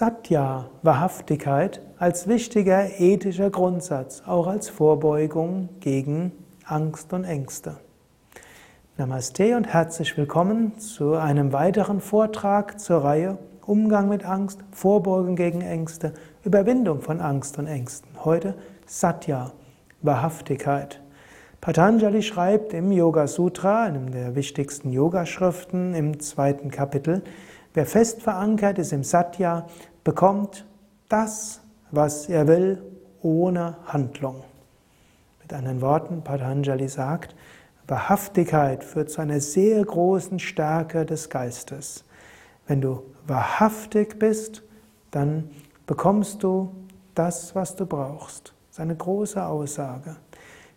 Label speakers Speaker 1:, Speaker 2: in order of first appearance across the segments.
Speaker 1: Satya, Wahrhaftigkeit, als wichtiger ethischer Grundsatz, auch als Vorbeugung gegen Angst und Ängste. Namaste und herzlich willkommen zu einem weiteren Vortrag zur Reihe Umgang mit Angst, Vorbeugung gegen Ängste, Überwindung von Angst und Ängsten. Heute Satya, Wahrhaftigkeit. Patanjali schreibt im Yoga Sutra, einem der wichtigsten Yogaschriften, im zweiten Kapitel, Wer fest verankert ist im Satya, bekommt das, was er will, ohne Handlung. Mit anderen Worten, Patanjali sagt, Wahrhaftigkeit führt zu einer sehr großen Stärke des Geistes. Wenn du wahrhaftig bist, dann bekommst du das, was du brauchst. Das ist eine große Aussage.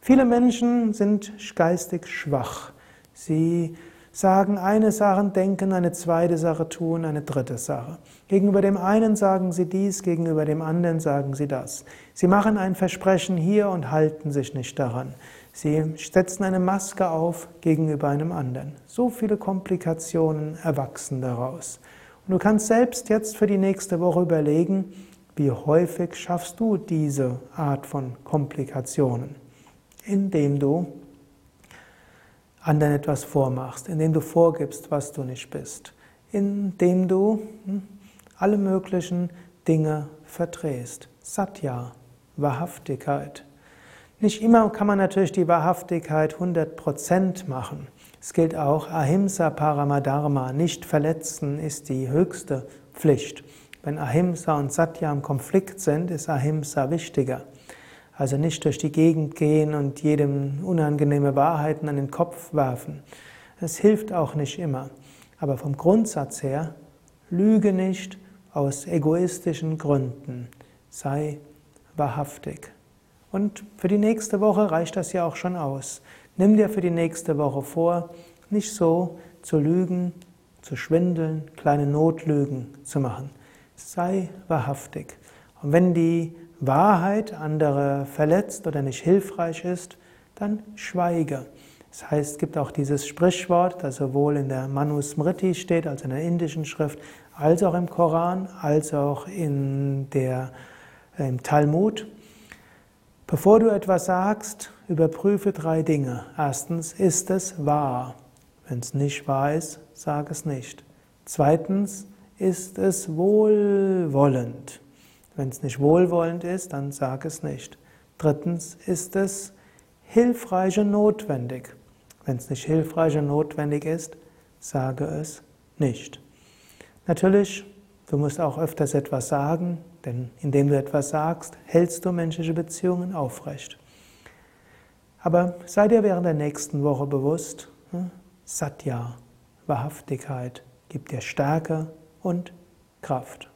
Speaker 1: Viele Menschen sind geistig schwach. Sie sagen eine Sache, denken eine zweite Sache, tun eine dritte Sache. Gegenüber dem einen sagen sie dies, gegenüber dem anderen sagen sie das. Sie machen ein Versprechen hier und halten sich nicht daran. Sie setzen eine Maske auf gegenüber einem anderen. So viele Komplikationen erwachsen daraus. Und du kannst selbst jetzt für die nächste Woche überlegen, wie häufig schaffst du diese Art von Komplikationen, indem du anderen etwas vormachst, indem du vorgibst, was du nicht bist, indem du hm, alle möglichen Dinge verdrehst. Satya, Wahrhaftigkeit. Nicht immer kann man natürlich die Wahrhaftigkeit 100% machen. Es gilt auch Ahimsa Paramadharma, nicht verletzen ist die höchste Pflicht. Wenn Ahimsa und Satya im Konflikt sind, ist Ahimsa wichtiger. Also nicht durch die Gegend gehen und jedem unangenehme Wahrheiten an den Kopf werfen. Das hilft auch nicht immer. Aber vom Grundsatz her, lüge nicht aus egoistischen Gründen. Sei wahrhaftig. Und für die nächste Woche reicht das ja auch schon aus. Nimm dir für die nächste Woche vor, nicht so zu lügen, zu schwindeln, kleine Notlügen zu machen. Sei wahrhaftig. Und wenn die Wahrheit andere verletzt oder nicht hilfreich ist, dann schweige. Das heißt, es gibt auch dieses Sprichwort, das sowohl in der Manusmriti steht, also in der indischen Schrift, als auch im Koran, als auch in der, äh, im Talmud. Bevor du etwas sagst, überprüfe drei Dinge. Erstens, ist es wahr? Wenn es nicht wahr ist, sag es nicht. Zweitens, ist es wohlwollend? Wenn es nicht wohlwollend ist, dann sag es nicht. Drittens, ist es hilfreich und notwendig? Wenn es nicht hilfreich und notwendig ist, sage es nicht. Natürlich, du musst auch öfters etwas sagen, denn indem du etwas sagst, hältst du menschliche Beziehungen aufrecht. Aber sei dir während der nächsten Woche bewusst, hm, Satya, Wahrhaftigkeit, gibt dir Stärke und Kraft.